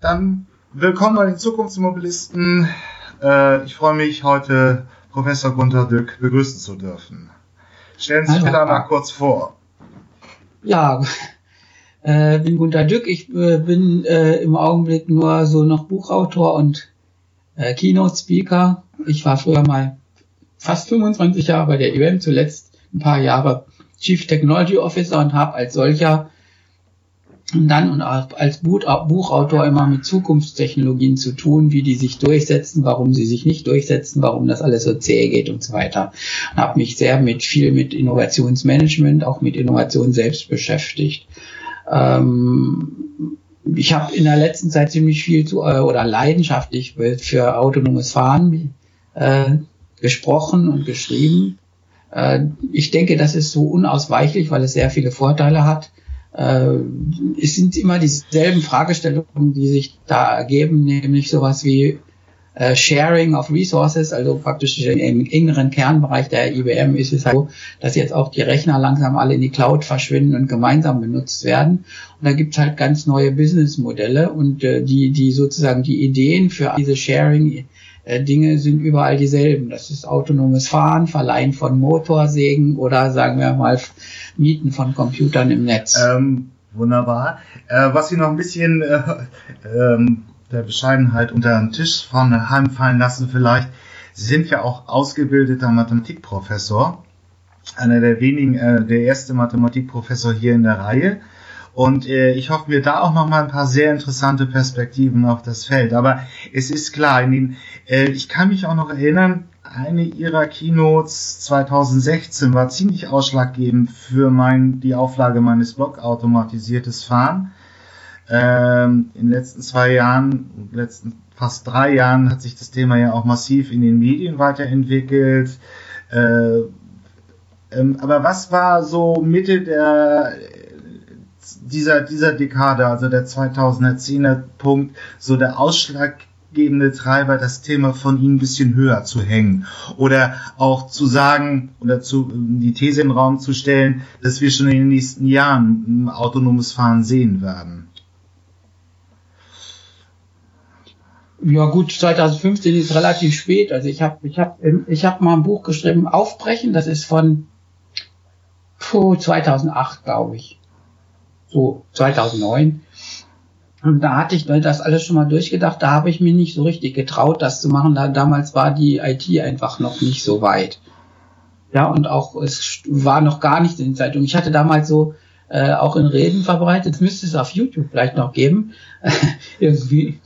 Dann willkommen bei den Zukunftsmobilisten. Äh, ich freue mich, heute Professor Gunther Dück begrüßen zu dürfen. Stellen Sie sich bitte einmal kurz vor. Ja, äh, bin Gunther Dück. Ich äh, bin äh, im Augenblick nur so noch Buchautor und äh, Keynote-Speaker. Ich war früher mal fast 25 Jahre bei der IBM, zuletzt ein paar Jahre Chief Technology Officer und habe als solcher und dann und als Buchautor immer mit Zukunftstechnologien zu tun, wie die sich durchsetzen, warum sie sich nicht durchsetzen, warum das alles so zäh geht und so weiter. Und habe mich sehr mit viel mit Innovationsmanagement, auch mit Innovation selbst beschäftigt. Ähm, ich habe in der letzten Zeit ziemlich viel zu äh, oder leidenschaftlich für autonomes Fahren äh, gesprochen und geschrieben. Äh, ich denke, das ist so unausweichlich, weil es sehr viele Vorteile hat äh, es sind immer dieselben Fragestellungen, die sich da ergeben, nämlich sowas wie äh, Sharing of Resources, also praktisch im engeren Kernbereich der IBM ist es halt so, dass jetzt auch die Rechner langsam alle in die Cloud verschwinden und gemeinsam benutzt werden. Und da gibt es halt ganz neue Businessmodelle und äh, die, die sozusagen die Ideen für diese Sharing äh, Dinge sind überall dieselben. Das ist autonomes Fahren, Verleihen von Motorsägen oder sagen wir mal Mieten von Computern im Netz. Ähm, wunderbar. Äh, was Sie noch ein bisschen äh, ähm, der Bescheidenheit unter den Tisch vorne heimfallen lassen vielleicht, Sie sind ja auch ausgebildeter Mathematikprofessor. Einer der wenigen, äh, der erste Mathematikprofessor hier in der Reihe. Und äh, ich hoffe mir da auch noch mal ein paar sehr interessante Perspektiven auf das Feld. Aber es ist klar, in den, äh, ich kann mich auch noch erinnern, eine ihrer Keynotes 2016 war ziemlich ausschlaggebend für mein, die Auflage meines Blog automatisiertes Fahren. Ähm, in den letzten zwei Jahren, letzten fast drei Jahren hat sich das Thema ja auch massiv in den Medien weiterentwickelt. Äh, ähm, aber was war so Mitte der dieser, dieser Dekade, also der 2010er Punkt, so der ausschlaggebende Treiber, das Thema von Ihnen ein bisschen höher zu hängen. Oder auch zu sagen oder zu, die These in den Raum zu stellen, dass wir schon in den nächsten Jahren autonomes Fahren sehen werden. Ja gut, 2015 ist relativ spät. Also ich habe ich hab, ich hab mal ein Buch geschrieben, Aufbrechen, das ist von puh, 2008, glaube ich so 2009. Und da hatte ich das alles schon mal durchgedacht. Da habe ich mir nicht so richtig getraut, das zu machen. Da, damals war die IT einfach noch nicht so weit. Ja, und auch es war noch gar nicht in den Zeitungen. Ich hatte damals so äh, auch in Reden verbreitet, das müsste es auf YouTube vielleicht noch geben, irgendwie,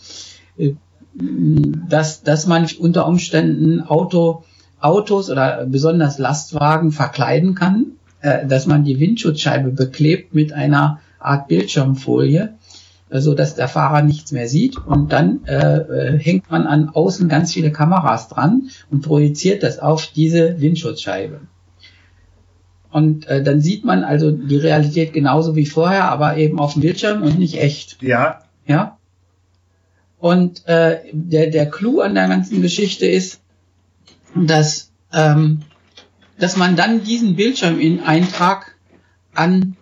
äh, dass, dass man unter Umständen Auto, Autos oder besonders Lastwagen verkleiden kann, äh, dass man die Windschutzscheibe beklebt mit einer Art Bildschirmfolie, so dass der Fahrer nichts mehr sieht und dann äh, äh, hängt man an außen ganz viele Kameras dran und projiziert das auf diese Windschutzscheibe. Und äh, dann sieht man also die Realität genauso wie vorher, aber eben auf dem Bildschirm und nicht echt. Ja. Ja. Und äh, der, der Clou an der ganzen Geschichte ist, dass, ähm, dass man dann diesen Bildschirm in Eintrag an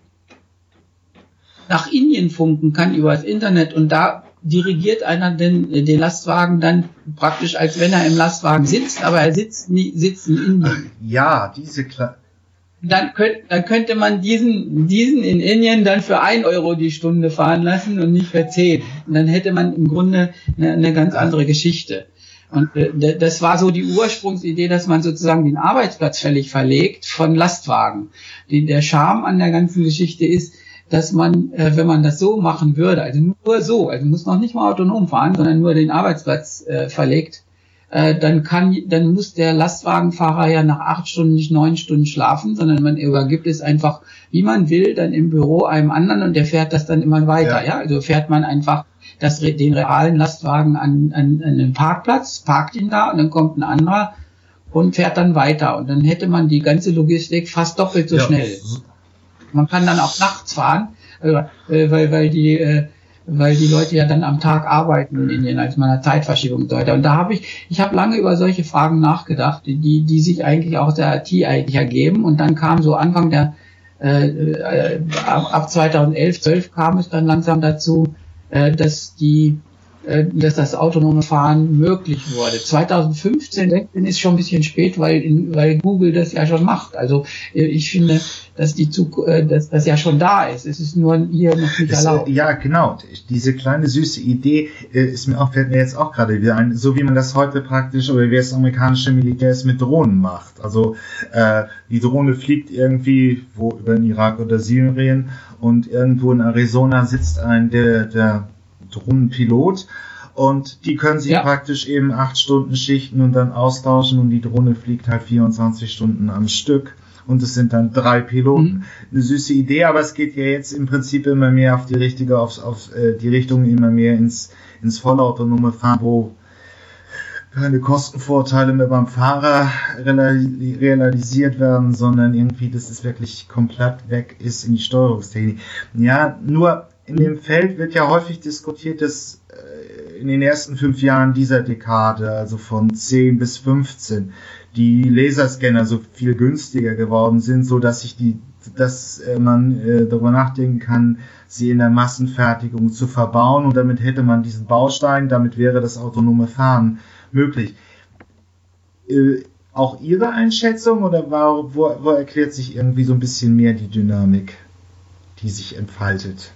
nach Indien funken kann über das Internet und da dirigiert einer den, den Lastwagen dann praktisch, als wenn er im Lastwagen sitzt, aber er sitzt, nie, sitzt in Indien. Ja, diese Kla dann, könnt, dann könnte man diesen, diesen in Indien dann für ein Euro die Stunde fahren lassen und nicht für zehn. Und dann hätte man im Grunde eine, eine ganz andere Geschichte. Und äh, das war so die Ursprungsidee, dass man sozusagen den Arbeitsplatz völlig verlegt von Lastwagen. Die, der Charme an der ganzen Geschichte ist, dass man, äh, wenn man das so machen würde, also nur so, also muss noch nicht mal autonom fahren, sondern nur den Arbeitsplatz äh, verlegt, äh, dann kann, dann muss der Lastwagenfahrer ja nach acht Stunden nicht neun Stunden schlafen, sondern man übergibt es einfach, wie man will, dann im Büro einem anderen und der fährt das dann immer weiter. Ja, ja? also fährt man einfach das, den realen Lastwagen an, an, an den Parkplatz, parkt ihn da und dann kommt ein anderer und fährt dann weiter und dann hätte man die ganze Logistik fast doppelt so ja, schnell. Man kann dann auch nachts fahren, äh, äh, weil, weil die äh, weil die Leute ja dann am Tag arbeiten in Indien als meiner Zeitverschiebung und so weiter. Und da habe ich, ich habe lange über solche Fragen nachgedacht, die, die sich eigentlich auch der IT eigentlich ergeben. Und dann kam so Anfang der, äh, äh ab 2011, 12 kam es dann langsam dazu, äh, dass die dass das autonome Fahren möglich wurde. 2015, 16 ist schon ein bisschen spät, weil, in, weil Google das ja schon macht. Also äh, ich finde, dass die Zug äh, dass das ja schon da ist. Es ist nur hier noch nicht Es, erlaubt. äh, ja, genau. Diese kleine süße Idee äh, ist mir auch, fällt mir jetzt auch gerade wieder ein, so wie man das heute praktisch oder wie das amerikanische Militär es mit Drohnen macht. Also äh, die Drohne fliegt irgendwie wo über den Irak oder Syrien und irgendwo in Arizona sitzt ein der, der Drohnenpilot und die können sich Ja. praktisch eben acht Stunden schichten und dann austauschen und die Drohne fliegt halt 24 Stunden am Stück und es sind dann drei Piloten. Mhm. Eine süße Idee, aber es geht ja jetzt im Prinzip immer mehr auf die richtige, auf, auf äh, die Richtung immer mehr ins, ins vollautonome Fahren, wo keine Kostenvorteile mehr beim Fahrer reali- realisiert werden, sondern irgendwie, dass es wirklich komplett weg ist in die Steuerungstechnik. Ja, nur in dem Feld wird ja häufig diskutiert, dass äh, in den ersten fünf Jahren dieser Dekade, also von 10 bis 15, die Laserscanner so viel günstiger geworden sind, so dass sich die, dass äh, man äh, darüber nachdenken kann, sie in der Massenfertigung zu verbauen und damit hätte man diesen Baustein, damit wäre das autonome Fahren möglich. Äh, auch Ihre Einschätzung oder war, wo, wo erklärt sich irgendwie so ein bisschen mehr die Dynamik, die sich entfaltet?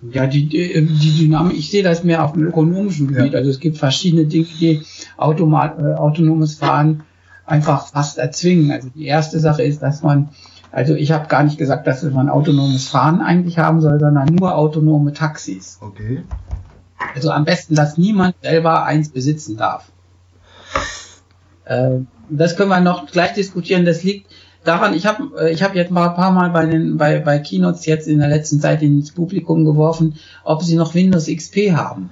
Ja, die, die, die Dynamik, ich sehe das mehr auf dem ökonomischen Gebiet. Ja. Also es gibt verschiedene Dinge, die Automat, äh, autonomes Fahren einfach fast erzwingen. Also die erste Sache ist, dass man, also ich habe gar nicht gesagt, dass man autonomes Fahren eigentlich haben soll, sondern nur autonome Taxis. Okay. Also am besten, dass niemand selber eins besitzen darf. Äh, das können wir noch gleich diskutieren. Das liegt daran, ich habe äh, ich hab jetzt mal ein paar Mal bei den bei, bei Keynotes jetzt in der letzten Zeit ins Publikum geworfen, ob sie noch Windows XP haben.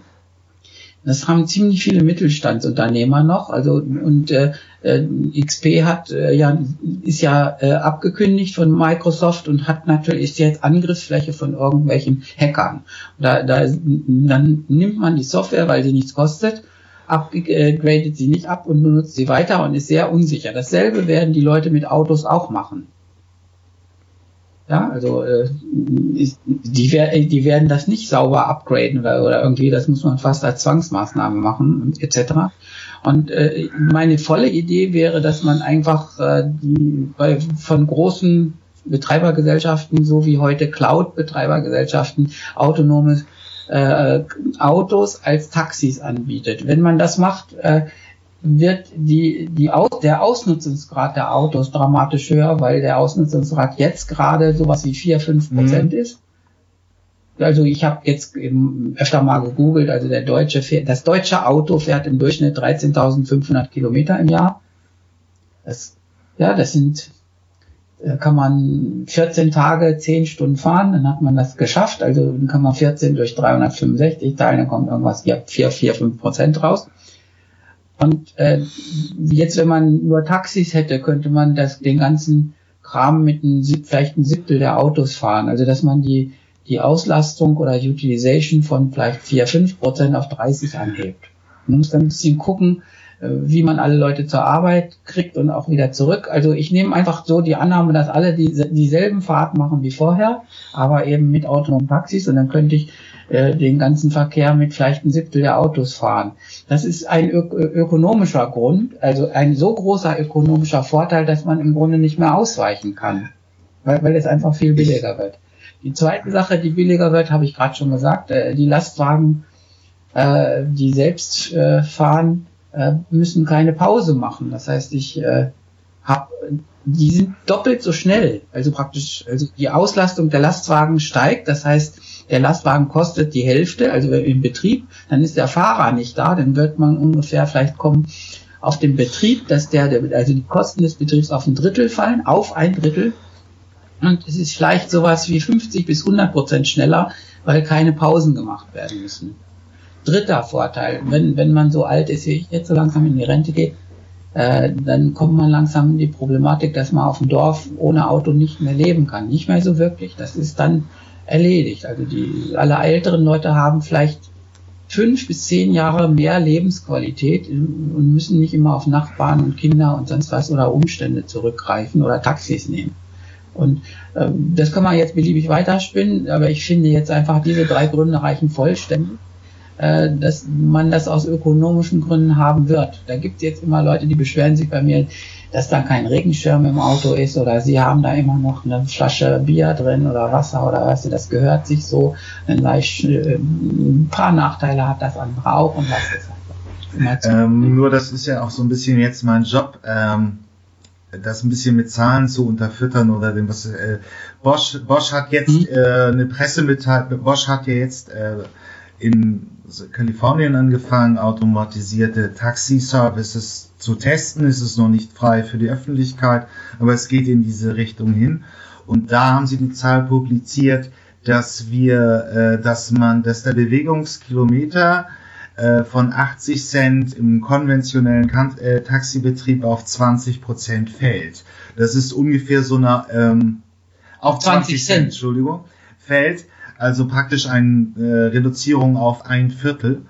Das haben ziemlich viele Mittelstandsunternehmer noch. Also und äh, äh, XP hat äh, ja ist ja äh, abgekündigt von Microsoft und hat natürlich jetzt Angriffsfläche von irgendwelchen Hackern. Da, da dann nimmt man die Software, weil sie nichts kostet, upgradet sie nicht ab und benutzt sie weiter und ist sehr unsicher. Dasselbe werden die Leute mit Autos auch machen. Ja, also äh, die, wer- die werden das nicht sauber upgraden oder, irgendwie, das muss man fast als Zwangsmaßnahme machen etc. Und äh, meine volle Idee wäre, dass man einfach äh, von großen Betreibergesellschaften, so wie heute Cloud-Betreibergesellschaften, autonomes äh, Autos als Taxis anbietet. Wenn man das macht, äh, wird die, die Aus, der Ausnutzungsgrad der Autos dramatisch höher, weil der Ausnutzungsgrad jetzt gerade sowas wie 4, 5 Prozent ist. Also ich habe jetzt eben öfter mal gegoogelt, also der deutsche fährt, das deutsche Auto fährt im Durchschnitt 13.500 Kilometer im Jahr. Das, ja, das sind, kann man 14 Tage, 10 Stunden fahren, dann hat man das geschafft. Also dann kann man 14 durch 365 teilen, dann kommt irgendwas, ja, 4, 4, 5 Prozent raus. Und äh, jetzt, wenn man nur Taxis hätte, könnte man das den ganzen Kram mit Sieb- vielleicht ein Siebtel der Autos fahren. Also dass man die die Auslastung oder Utilization von vielleicht 4, 5 Prozent auf 30 anhebt. Man muss dann ein bisschen gucken, äh, wie man alle Leute zur Arbeit kriegt und auch wieder zurück. Also ich nehme einfach so die Annahme, dass alle die, dieselben Fahrten machen wie vorher, aber eben mit autonomen Taxis und dann könnte ich äh, den ganzen Verkehr mit vielleicht ein Siebtel der Autos fahren. Das ist ein ök ökonomischer Grund, also ein so großer ökonomischer Vorteil, dass man im Grunde nicht mehr ausweichen kann, weil, weil es einfach viel billiger wird. Die zweite Sache, die billiger wird, habe ich gerade schon gesagt, äh, die Lastwagen, äh, die selbst äh, fahren, äh, müssen keine Pause machen. Das heißt, ich äh, habe, die sind doppelt so schnell. Also praktisch, also die Auslastung der Lastwagen steigt. Das heißt, der Lastwagen kostet die Hälfte, also im Betrieb, dann ist der Fahrer nicht da, dann wird man ungefähr vielleicht kommen auf den Betrieb, dass der, also die Kosten des Betriebs auf ein Drittel fallen, auf ein Drittel. Und es ist vielleicht sowas wie 50 bis 100 Prozent schneller, weil keine Pausen gemacht werden müssen. Dritter Vorteil, wenn, wenn man so alt ist wie ich jetzt so langsam in die Rente geht, äh, dann kommt man langsam in die Problematik, dass man auf dem Dorf ohne Auto nicht mehr leben kann. Nicht mehr so wirklich. Das ist dann erledigt. Also die alle älteren Leute haben vielleicht fünf bis zehn Jahre mehr Lebensqualität und müssen nicht immer auf Nachbarn und Kinder und sonst was oder Umstände zurückgreifen oder Taxis nehmen. Und äh, das kann man jetzt beliebig weiterspinnen, aber ich finde jetzt einfach, diese drei Gründe reichen vollständig, äh, dass man das aus ökonomischen Gründen haben wird. Da gibt es jetzt immer Leute, die beschweren sich bei mir, dass da kein Regenschirm im Auto ist oder sie haben da immer noch eine Flasche Bier drin oder Wasser oder was, das gehört sich so. Ein, leicht, äh, ein paar Nachteile hat das andere auch und was ist ähm, nur das ist ja auch so ein bisschen jetzt mein Job. Ähm das ein bisschen mit Zahlen zu unterfüttern oder dem was äh, Bosch Bosch hat jetzt mhm. äh, eine Pressemitteilung Bosch hat ja jetzt äh, in Kalifornien angefangen automatisierte Taxi-Services zu testen. Ist es noch nicht frei für die Öffentlichkeit aber es geht in diese Richtung hin. Und da haben sie die Zahl publiziert dass wir äh, dass man dass der Bewegungskilometer äh, von 80 Cent im konventionellen kan äh, Taxibetrieb auf 20 Prozent fällt. Das ist ungefähr so eine ähm, auf 20, 20 Cent, Entschuldigung, fällt, also praktisch eine äh, Reduzierung auf ein Viertel.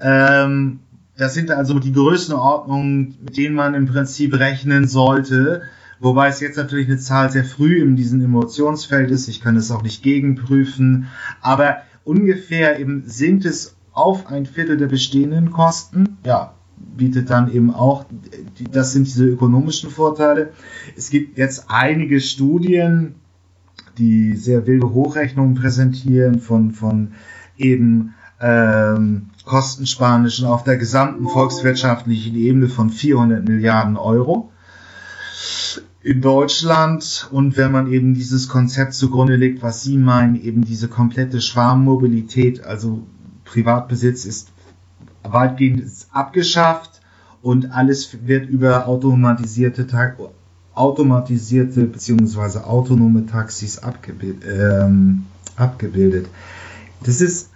Ähm, das sind also die Größenordnungen, mit denen man im Prinzip rechnen sollte, wobei es jetzt natürlich eine Zahl sehr früh in diesem Emotionsfeld ist. Ich kann es auch nicht gegenprüfen, aber ungefähr eben sind es auf ein Viertel der bestehenden Kosten. Ja, bietet dann eben auch, das sind diese ökonomischen Vorteile. Es gibt jetzt einige Studien, die sehr wilde Hochrechnungen präsentieren von, von eben ähm, Kostenspanischen auf der gesamten volkswirtschaftlichen Ebene von 400 Milliarden Euro in Deutschland. Und wenn man eben dieses Konzept zugrunde legt, was Sie meinen, eben diese komplette Schwarmmobilität, also Privatbesitz ist weitgehend abgeschafft und alles wird über automatisierte automatisierte bzw. autonome Taxis abgebildet, ähm, abgebildet. Das ist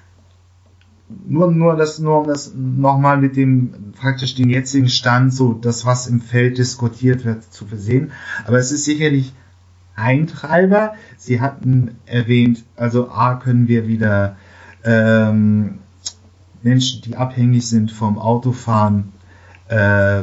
nur, nur das, nur um das nochmal mit dem praktisch den jetzigen Stand, so das, was im Feld diskutiert wird, zu versehen. Aber es ist sicherlich ein Treiber. Sie hatten erwähnt, also A können wir wieder ähm, Menschen, die abhängig sind vom Autofahren, äh,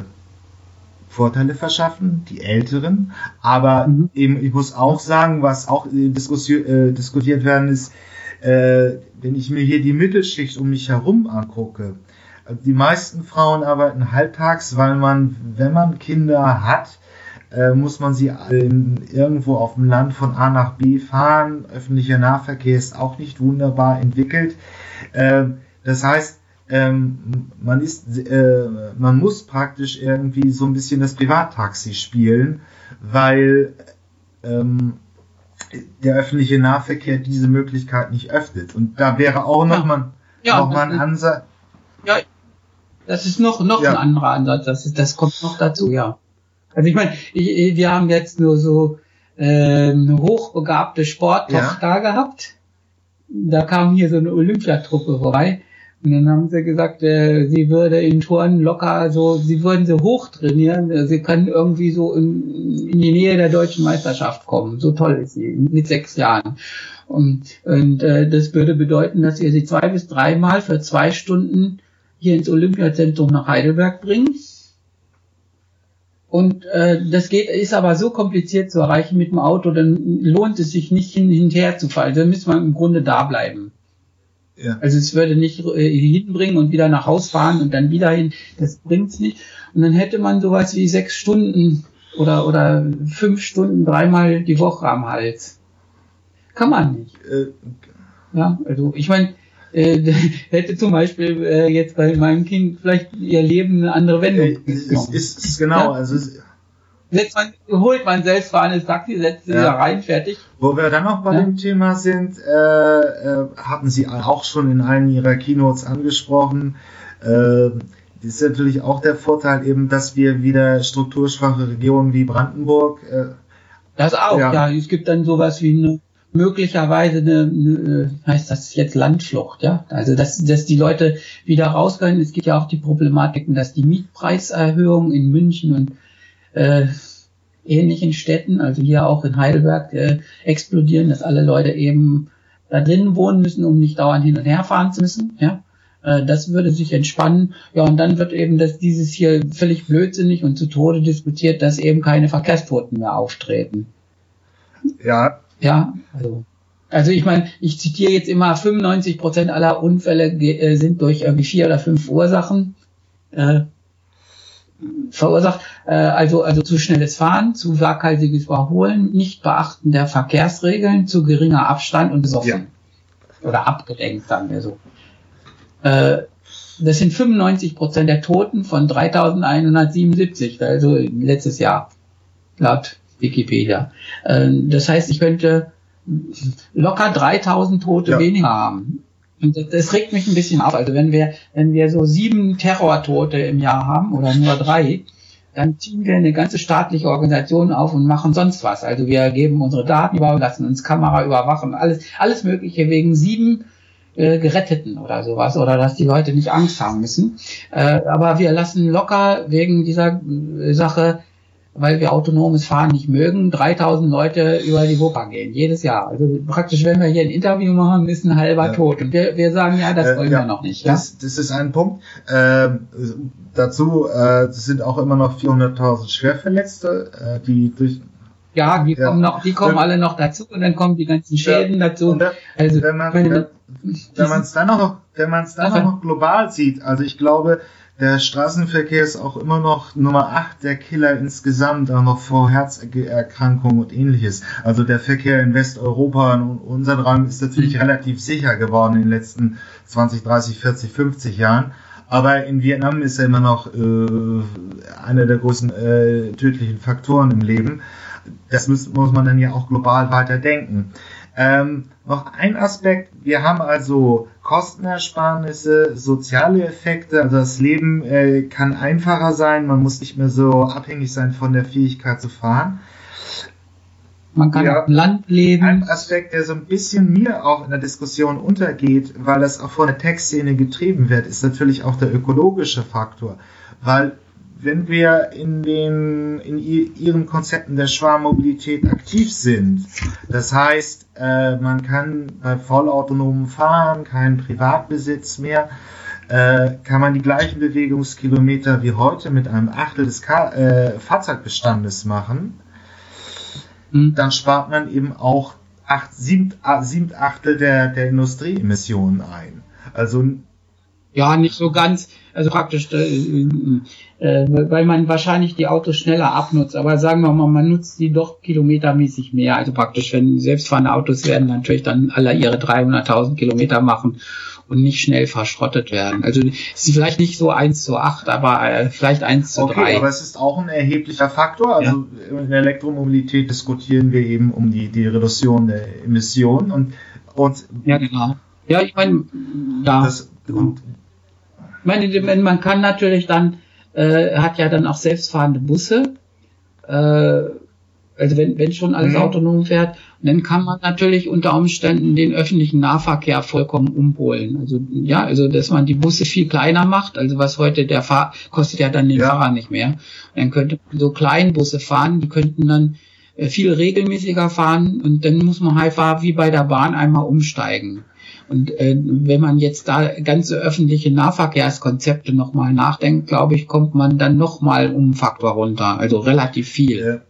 Vorteile verschaffen, die Älteren. Aber mhm. eben, ich muss auch sagen, was auch äh, diskutiert werden ist, äh, wenn ich mir hier die Mittelschicht um mich herum angucke. Die meisten Frauen arbeiten halbtags, weil man, wenn man Kinder hat, äh, muss man sie irgendwo auf dem Land von A nach B fahren. Öffentlicher Nahverkehr ist auch nicht wunderbar entwickelt. Äh, das heißt, ähm, man ist, äh, man muss praktisch irgendwie so ein bisschen das Privattaxi spielen, weil ähm, der öffentliche Nahverkehr diese Möglichkeit nicht öffnet. Und da wäre auch noch ja. mal, ja, noch mal ein Ansatz. Ja, das ist noch, noch ja. ein anderer Ansatz. Das, ist, das kommt noch dazu, ja. Also ich meine, wir haben jetzt nur so äh, eine hochbegabte Sporttochter ja. gehabt. Da kam hier so eine Olympiatruppe vorbei und dann haben sie gesagt, äh, sie würde in Touren locker so, sie würden sie hoch trainieren. Sie können irgendwie so in, in, die Nähe der deutschen Meisterschaft kommen. So toll ist sie mit sechs Jahren. Und, und äh, das würde bedeuten, dass ihr sie zwei bis dreimal für zwei Stunden hier ins Olympiazentrum nach Heidelberg bringt. Und äh, das geht, ist aber so kompliziert zu erreichen mit dem Auto, dann lohnt es sich nicht hin, hinterher zu fallen. Dann müsste man im Grunde da bleiben. Ja. Also es würde nicht äh, hinbringen und wieder nach Haus fahren und dann wieder hin. Das bringt's nicht. Und dann hätte man sowas wie sechs Stunden oder oder fünf Stunden dreimal die Woche am Hals. Kann man nicht. Äh, ja, also ich meine, äh, hätte zum Beispiel äh, jetzt bei meinem Kind vielleicht ihr Leben eine andere Wendung. Äh, ist, ist, ist genau, ja? also setzt man, holt man selbst selbstfahrendes Taxi, setzt sie ja. da rein, fertig. Wo wir dann noch bei ja. dem Thema sind, äh, äh, hatten Sie auch schon in einem Ihrer Keynotes angesprochen, äh, ist natürlich auch der Vorteil eben, dass wir wieder strukturschwache Regionen wie Brandenburg. Äh, das auch, ja. ja. Es gibt dann sowas wie eine möglicherweise eine, eine heißt das jetzt Landflucht, ja. Also dass, dass die Leute wieder raus können. Es gibt ja auch die Problematiken, dass die Mietpreiserhöhung in München und äh, ähnlichen Städten, also hier auch in Heidelberg, äh, explodieren, dass alle Leute eben da drinnen wohnen müssen, um nicht dauernd hin und her fahren zu müssen. Ja, äh, das würde sich entspannen. Ja, und dann wird eben das dieses hier völlig blödsinnig und zu Tode diskutiert, dass eben keine Verkehrstoten mehr auftreten. Ja. Ja, also. Also ich meine, ich zitiere jetzt immer, 95 Prozent aller Unfälle äh, sind durch irgendwie vier oder fünf Ursachen äh, verursacht. Äh, also, also zu schnelles Fahren, zu waghalsiges Überholen, nicht beachten der Verkehrsregeln, zu geringer Abstand und besoffen. Ja. Oder abgelenkt, sagen wir so. Äh, das sind 95 Prozent der Toten von 3177, also letztes Jahr, laut Wikipedia. Äh, das heißt, ich könnte locker 3000 Tote ja. weniger haben. Und das, regt mich ein bisschen auf. Also wenn wir, wenn wir so sieben Terrortote im Jahr haben oder nur drei, dann ziehen wir eine ganze staatliche Organisation auf und machen sonst was. Also wir geben unsere Daten über, lassen uns Kamera überwachen, alles, alles Mögliche wegen sieben äh, Geretteten oder sowas oder dass die Leute nicht Angst haben müssen. Äh, aber wir lassen locker wegen dieser äh, Sache weil wir autonomes Fahren nicht mögen, 3000 Leute über die Wupper gehen, jedes Jahr. Also praktisch, wenn wir hier ein Interview machen, ist ein halber ja. tot. Und wir, wir sagen, ja, das äh, wollen ja, wir noch nicht. Ja? Das, das ist ein Punkt. Ähm, dazu äh, sind auch immer noch 400.000 Schwerverletzte, äh, die durch ja, die ja. kommen noch, die kommen alle noch dazu und dann kommen die ganzen Schäden dazu. Da, also wenn man wenn, wenn man es dann noch wenn man es dann noch global sieht, also ich glaube, der Straßenverkehr ist auch immer noch Nummer 8 der Killer insgesamt, auch noch vor Herzerkrankungen und ähnliches. Also der Verkehr in Westeuropa und unseren Raum ist natürlich mhm. relativ sicher geworden in den letzten 20, 30, 40, 50 Jahren. Aber in Vietnam ist er immer noch äh, einer der großen äh, tödlichen Faktoren im Leben. Das muss, muss man dann ja auch global weiter denken. Ähm, noch ein Aspekt, wir haben also Kostenersparnisse, soziale Effekte, also das Leben äh, kann einfacher sein, man muss nicht mehr so abhängig sein von der Fähigkeit zu fahren. Man kann ja, dem Land leben. Ein Aspekt, der so ein bisschen mir auch in der Diskussion untergeht, weil das auch von der Textszene getrieben wird, ist natürlich auch der ökologische Faktor. Weil wenn wir in den in ihren Konzepten der Schwarmmobilität aktiv sind, das heißt, äh, man kann bei vollautonomen Fahren keinen Privatbesitz mehr, äh, kann man die gleichen Bewegungskilometer wie heute mit einem Achtel des Ka äh, Fahrzeugbestandes machen, mhm. dann spart man eben auch acht, sieben, sieben Achtel der, der Industrieemissionen ein. Also ja, nicht so ganz, also praktisch, äh, äh, weil man wahrscheinlich die Autos schneller abnutzt, aber sagen wir mal, man nutzt die doch kilometermäßig mehr. Also praktisch, wenn selbstfahrende Autos werden natürlich dann alle ihre 300.000 Kilometer machen und nicht schnell verschrottet werden. Also es ist vielleicht nicht so 1 zu 8, aber äh, vielleicht 1 zu okay, 3. aber es ist auch ein erheblicher Faktor. Also ja. in der Elektromobilität diskutieren wir eben um die, die Reduktion der Emissionen und, und ja, genau. Ja, ich meine, da. Das, und meine, man kann natürlich dann, äh, hat ja dann auch selbstfahrende Busse, äh, also wenn, wenn schon alles mhm. autonom fährt, dann kann man natürlich unter Umständen den öffentlichen Nahverkehr vollkommen umholen. Also ja, also dass man die Busse viel kleiner macht, also was heute der Fahr kostet ja dann den ja. Fahrer nicht mehr. Dann könnte man so Kleinbusse fahren, die könnten dann äh, viel regelmäßiger fahren und dann muss man halt wie bei der Bahn einmal umsteigen. Und äh, wenn man jetzt da ganze öffentliche Nahverkehrskonzepte nochmal nachdenkt, glaube ich, kommt man dann nochmal um einen Faktor runter, also relativ viel.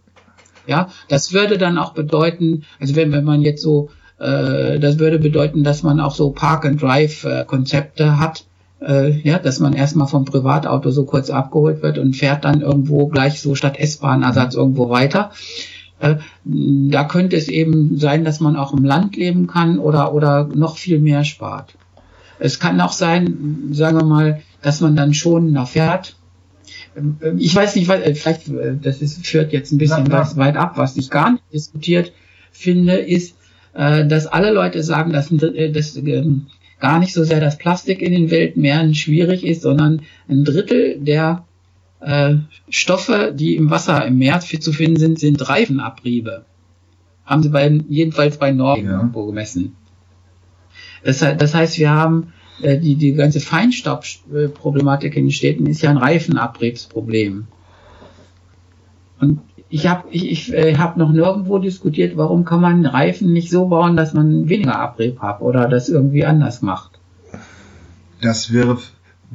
Ja. ja, das würde dann auch bedeuten, also wenn, wenn man jetzt so, äh, das würde bedeuten, dass man auch so Park-and-Drive-Konzepte äh, hat, äh, ja, dass man erstmal vom Privatauto so kurz abgeholt wird und fährt dann irgendwo gleich so statt S-Bahn-Ersatz irgendwo weiter. Äh, da könnte es eben sein, dass man auch im Land leben kann oder, oder noch viel mehr spart. Es kann auch sein, sagen wir mal, dass man dann schon noch fährt. Ähm, ich weiß nicht, äh, vielleicht, äh, das ist, führt jetzt ein bisschen ja, weit ab, was ich gar nicht diskutiert finde, ist, dass alle Leute sagen, dass, dass ähm, gar nicht so sehr das Plastik in den Weltmeeren schwierig ist, sondern ein Drittel der äh, Stoffe, die im Wasser im Meer zu finden sind, sind Reifenabriebe. Haben sie bei, jedenfalls bei Norwegen ja. irgendwo gemessen. Das, das, heißt, wir haben äh, die, die ganze Feinstaubproblematik in den Städten ist ja ein Reifenabriebsproblem. Und ich habe ich, ich, äh, hab noch nirgendwo diskutiert, warum kann man Reifen nicht so bauen, dass man weniger Abrieb hat oder das irgendwie anders macht. Das wäre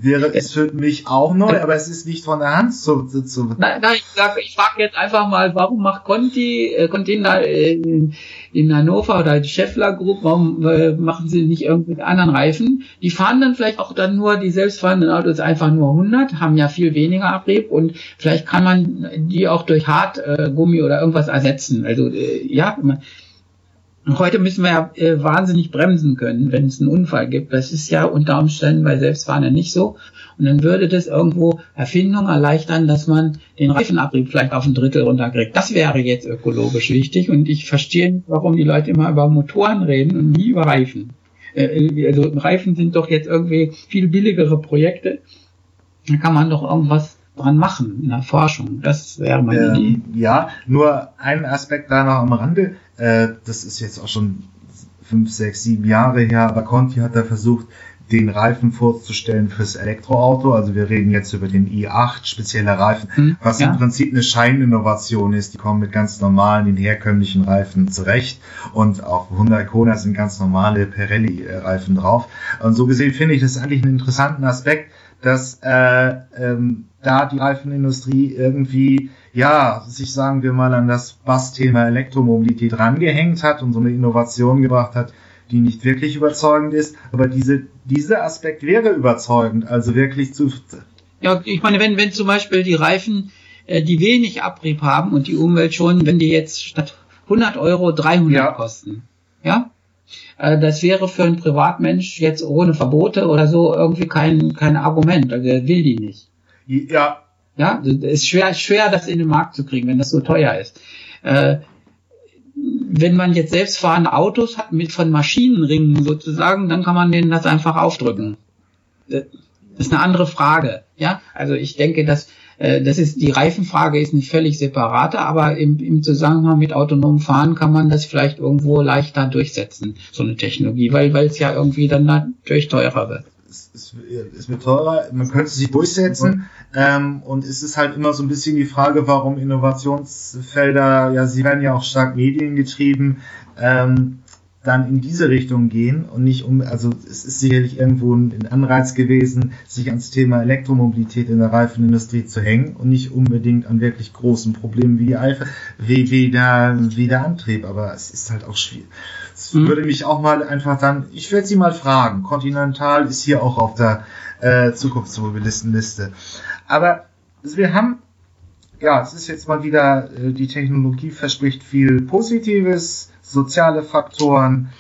wäre ist für mich auch neu, aber es ist nicht von der Hand zu. zu, zu nein, nein, ich, ich frage jetzt einfach mal, warum macht Conti, äh, Contina in, in Hannover oder die Scheffler Group, warum äh, machen sie nicht irgendwelche anderen Reifen? Die fahren dann vielleicht auch dann nur, die selbstfahrenden Autos einfach nur 100, haben ja viel weniger Abrieb und vielleicht kann man die auch durch Hartgummi äh, oder irgendwas ersetzen. Also äh, ja, Heute müssen wir ja äh, wahnsinnig bremsen können, wenn es einen Unfall gibt. Das ist ja unter Umständen bei Selbstfahrern nicht so. Und dann würde das irgendwo Erfindung erleichtern, dass man den Reifenabrieb vielleicht auf ein Drittel runterkriegt. Das wäre jetzt ökologisch wichtig. Und ich verstehe nicht, warum die Leute immer über Motoren reden und nie über Reifen. Äh, also Reifen sind doch jetzt irgendwie viel billigere Projekte. Da kann man doch irgendwas dran machen in der Forschung. Das wäre meine ähm, Idee. Ja, nur ein Aspekt da noch am Rande äh, das ist jetzt auch schon fünf, sechs, sieben Jahre her, aber Conti hat da versucht, den Reifen vorzustellen fürs Elektroauto. Also wir reden jetzt über den i8, spezielle Reifen, hm, was ja. im Prinzip eine Scheininnovation ist. Die kommen mit ganz normalen, den herkömmlichen Reifen zurecht und auch 100 Kona sind ganz normale Pirelli-Reifen drauf. Und so gesehen finde ich das eigentlich einen interessanten Aspekt, dass äh, ähm, da die Reifenindustrie irgendwie ja, sich sagen wir mal an das Bass-Thema Elektromobilität rangehängt hat und so eine Innovation gebracht hat, die nicht wirklich überzeugend ist, aber diese, dieser Aspekt wäre überzeugend, also wirklich zu. Ja, ich meine, wenn, wenn zum Beispiel die Reifen, äh, die wenig Abrieb haben und die Umwelt schon, wenn die jetzt statt 100 Euro 300 ja. kosten, ja, äh, das wäre für einen Privatmensch jetzt ohne Verbote oder so irgendwie kein, kein Argument, also er will die nicht. Ja, ja, es ist schwer, schwer, das in den Markt zu kriegen, wenn das so teuer ist. Äh, wenn man jetzt selbstfahrende Autos hat mit von Maschinenringen sozusagen, dann kann man denen das einfach aufdrücken. Das ist eine andere Frage. Ja, also ich denke, dass äh, das ist die Reifenfrage ist nicht völlig separate, aber im, im Zusammenhang mit autonomem Fahren kann man das vielleicht irgendwo leichter durchsetzen, so eine Technologie, weil weil es ja irgendwie dann natürlich teurer wird es, es wird teurer, man könnte sich durchsetzen ähm, und es ist halt immer so ein bisschen die Frage, warum Innovationsfelder, ja, sie werden ja auch stark mediengetrieben, ähm, dann in diese Richtung gehen und nicht um, also es ist sicherlich irgendwo ein Anreiz gewesen, sich ans Thema Elektromobilität in der Reifenindustrie zu hängen und nicht unbedingt an wirklich großen Problemen wie die Eifer, wie, wie, der, wie der Antrieb, aber es ist halt auch schwierig mhm. würde mich auch mal einfach dann, ich werde sie mal fragen. Continental ist hier auch auf der äh, Zukunftsmobilistenliste. Aber wir haben, ja, es ist jetzt mal wieder, äh, die Technologie verspricht viel Positives, soziale Faktoren,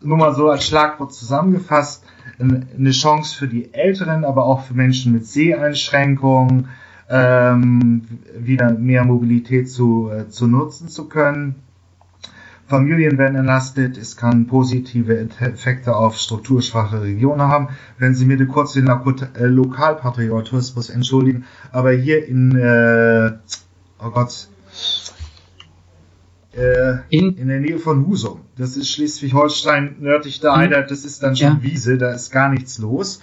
nur mal so als Schlagwort zusammengefasst, eine Chance für die Älteren, aber auch für Menschen mit Seheinschränkungen, ähm, wieder mehr Mobilität zu, äh, zu nutzen zu können. Familien werden entlastet, es kann positive Effekte auf strukturschwache Regionen haben. Wenn Sie mir kurz den äh, Lokalpatriotismus entschuldigen, aber hier in, äh, oh Gott, äh, in, in der Nähe von Husum, das ist Schleswig-Holstein, nördlich da, mhm. das ist dann schon ja. Wiese, da ist gar nichts los.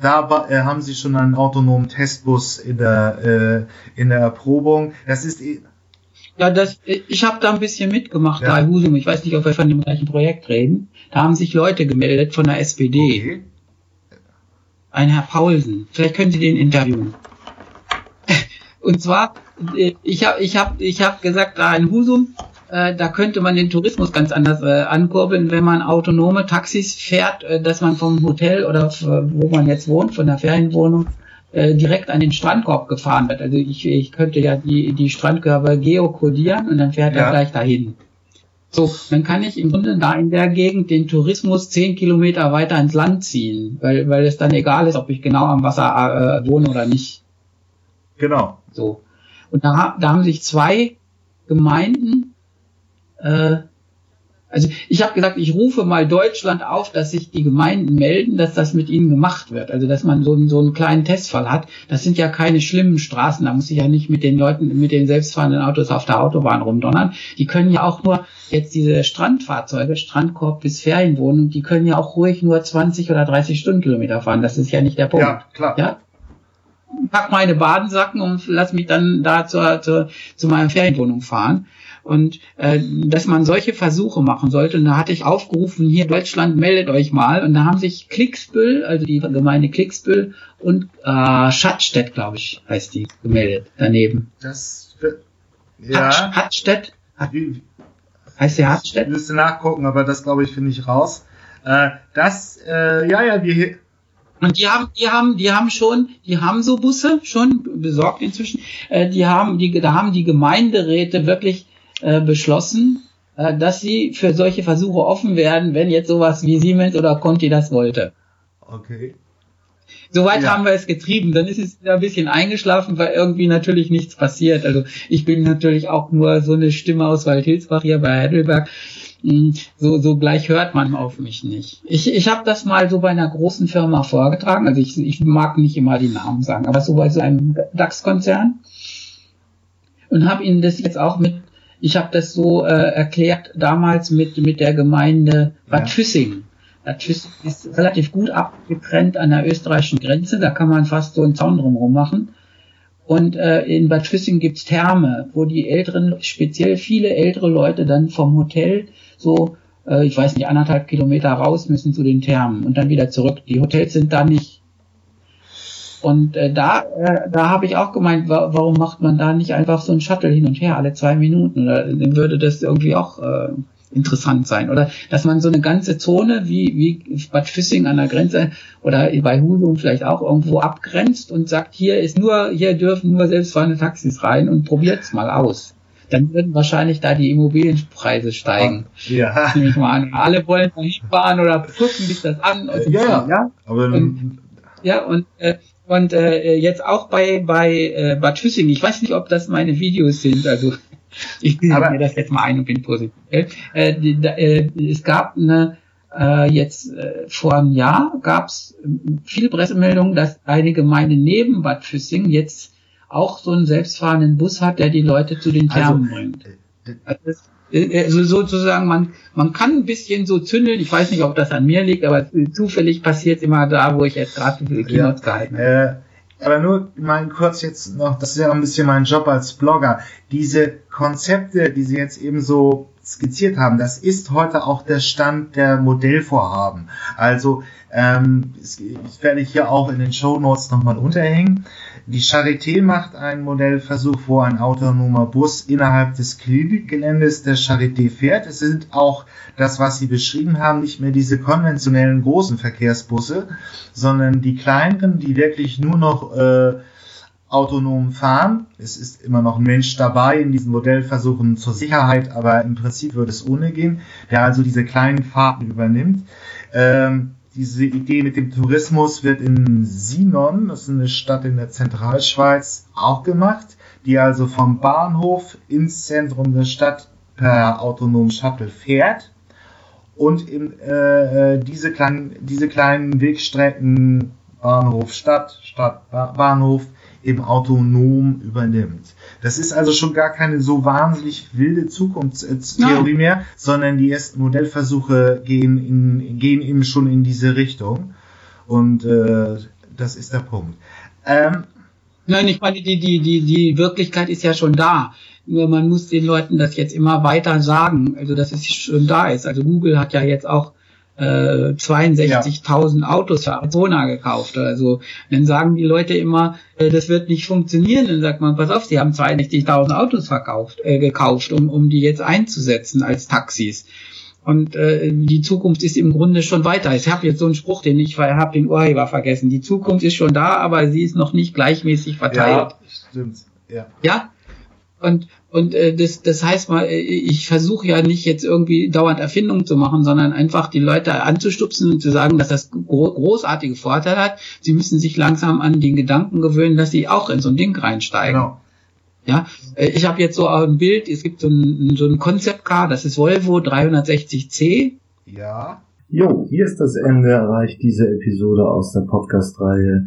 Da äh, haben sie schon einen autonomen Testbus in der, äh, in der Erprobung. Das ist ja, das, ich habe da ein bisschen mitgemacht ja. bei Husum. Ich weiß nicht, ob wir von dem gleichen Projekt reden. Da haben sich Leute gemeldet von der SPD. Okay. Ein Herr Paulsen. Vielleicht können Sie den interviewen. Und zwar, äh, ich habe ich hab, ich hab gesagt, da in Husum, äh, da könnte man den Tourismus ganz anders äh, ankurbeln, wenn man autonome Taxis fährt, äh, dass man vom Hotel oder wo man jetzt wohnt, von der Ferienwohnung, äh, direkt an den Strandkorb gefahren wird. Also ich, ich könnte ja die, die Strandkörper geokodieren und dann fährt ja. er gleich dahin. So, dann kann ich im Grunde da in der Gegend den Tourismus zehn Kilometer weiter ins Land ziehen, weil, weil es dann egal ist, ob ich genau am Wasser äh, wohne oder nicht. Genau. So. Und da, da haben sich zwei Gemeinden äh, also ich habe gesagt, ich rufe mal Deutschland auf, dass sich die Gemeinden melden, dass das mit ihnen gemacht wird. Also dass man so, einen, so einen kleinen Testfall hat. Das sind ja keine schlimmen Straßen. Da muss ich ja nicht mit den Leuten, mit den selbstfahrenden Autos auf der Autobahn rumdonnern. Die können ja auch nur jetzt diese Strandfahrzeuge, Strandkorb bis Ferienwohnung, die können ja auch ruhig nur 20 oder 30 Stundenkilometer fahren. Das ist ja nicht der Punkt. Ja, klar. Ja? pack meine Badensacken und lass mich dann da zur, zur, zu meiner Ferienwohnung fahren. Und äh, dass man solche Versuche machen sollte. Und da hatte ich aufgerufen, hier Deutschland meldet euch mal. Und da haben sich Klicksbüll, also die Gemeinde Klicksbüll und äh, Schattstedt, glaube ich, heißt die, gemeldet daneben. Das ja. Hattstedt? Heißt der Hattstedt? Ich müsste nachgucken, aber das glaube ich finde ich raus. Äh, das, äh, ja, ja, wir und die haben, die haben, die haben schon, die haben so Busse schon besorgt inzwischen. Äh, die haben, die, da haben die Gemeinderäte wirklich äh, beschlossen, äh, dass sie für solche Versuche offen werden, wenn jetzt sowas wie Siemens oder Conti das wollte. Okay. Soweit ja. haben wir es getrieben. Dann ist es wieder ein bisschen eingeschlafen, weil irgendwie natürlich nichts passiert. Also ich bin natürlich auch nur so eine Stimme aus Waldhilsbach hier bei Heidelberg. Hm, so, so gleich hört man auf mich nicht. Ich, ich habe das mal so bei einer großen Firma vorgetragen. Also ich, ich mag nicht immer die Namen sagen, aber so bei so einem DAX-Konzern. Und habe ihnen das jetzt auch mit, ich habe das so äh, erklärt damals mit, mit der Gemeinde Bad ja. Füssing. Bad Füssing ist relativ gut abgetrennt an der österreichischen Grenze. Da kann man fast so einen Zaun drumherum machen. Und äh, in Bad Füssing gibt's Therme, wo die älteren, speziell viele ältere Leute dann vom Hotel so, äh, ich weiß nicht, anderthalb Kilometer raus müssen zu den Thermen und dann wieder zurück. Die Hotels sind da nicht. Und äh, da, äh, da habe ich auch gemeint, wa warum macht man da nicht einfach so ein Shuttle hin und her alle zwei Minuten? Oder dann würde das irgendwie auch äh, interessant sein. Oder dass man so eine ganze Zone wie, wie Bad Füssing an der Grenze oder bei Husum vielleicht auch irgendwo abgrenzt und sagt, hier ist nur, hier dürfen nur selbstfahrende Taxis rein und probiert's mal aus. Dann würden wahrscheinlich da die Immobilienpreise steigen. Ja. Nehme ich mal an. Alle wollen da hinfahren oder gucken sich das an. Und ja, ja. ja. Aber und, ja, und äh, und äh, jetzt auch bei bei äh, Bad Füssing. Ich weiß nicht, ob das meine Videos sind. Also ich bilde mir das jetzt mal ein und bin positiv. Äh, die, äh, es gab eine, äh, jetzt äh, vor einem Jahr gab es äh, viele Pressemeldungen, dass eine Gemeinde neben Bad Füssing jetzt auch so einen selbstfahrenden Bus hat, der die Leute zu den also, Thermen also, bringt. Also, also sozusagen, man, man kann ein bisschen so zündeln. Ich weiß nicht, ob das an mir liegt, aber zufällig passiert immer da, wo ich jetzt gerade die Keynotes ja, gehalten habe. Äh, aber nur mal kurz jetzt noch, das ist ja auch ein bisschen mein Job als Blogger. Diese Konzepte, die Sie jetzt eben so skizziert haben, das ist heute auch der Stand der Modellvorhaben. Also ähm, das werde ich hier auch in den Show Notes nochmal unterhängen. Die Charité macht einen Modellversuch, wo ein autonomer Bus innerhalb des Klinikgeländes der Charité fährt. Es sind auch das, was Sie beschrieben haben, nicht mehr diese konventionellen großen Verkehrsbusse, sondern die kleineren, die wirklich nur noch äh, autonom fahren. Es ist immer noch ein Mensch dabei in diesen Modellversuchen zur Sicherheit, aber im Prinzip würde es ohne gehen, der also diese kleinen Fahrten übernimmt. Ähm, diese Idee mit dem Tourismus wird in Sinon, das ist eine Stadt in der Zentralschweiz, auch gemacht, die also vom Bahnhof ins Zentrum der Stadt per autonomen Shuttle fährt. Und in, äh, äh diese, kleinen, diese kleinen Wegstrecken Bahnhof Stadt, Stadt Bahnhof eben autonom übernimmt. Das ist also schon gar keine so wahnsinnig wilde Zukunftstheorie mehr, sondern die ersten Modellversuche gehen, in, gehen eben schon in diese Richtung. Und äh, das ist der Punkt. Ähm, Nein, ich meine, die, die, die, die Wirklichkeit ist ja schon da. Nur man muss den Leuten das jetzt immer weiter sagen, also dass es schon da ist. Also Google hat ja jetzt auch äh, 62.000 ja. Autos für Arizona gekauft. Also dann sagen die Leute immer, äh, das wird nicht funktionieren. Dann sagt man, pass auf, sie haben 62.000 Autos verkauft, äh, gekauft, um, um die jetzt einzusetzen als Taxis. Und äh, die Zukunft ist im Grunde schon weiter. Ich habe jetzt so einen Spruch, den ich habe den Urheber vergessen. Die Zukunft ist schon da, aber sie ist noch nicht gleichmäßig verteilt. Ja, stimmt. Ja. ja? Und, und äh, das, das heißt mal, äh, ich versuche ja nicht jetzt irgendwie dauernd Erfindungen zu machen, sondern einfach die Leute anzustupsen und zu sagen, dass das gro großartige Vorteile hat. Sie müssen sich langsam an den Gedanken gewöhnen, dass sie auch in so ein Ding reinsteigen. Genau. Ja, äh, ich habe jetzt so ein Bild, es gibt so ein, so ein Concept Car, das ist Volvo 360C. Ja. Jo, hier ist das Ende erreicht diese Episode aus der Podcast-Reihe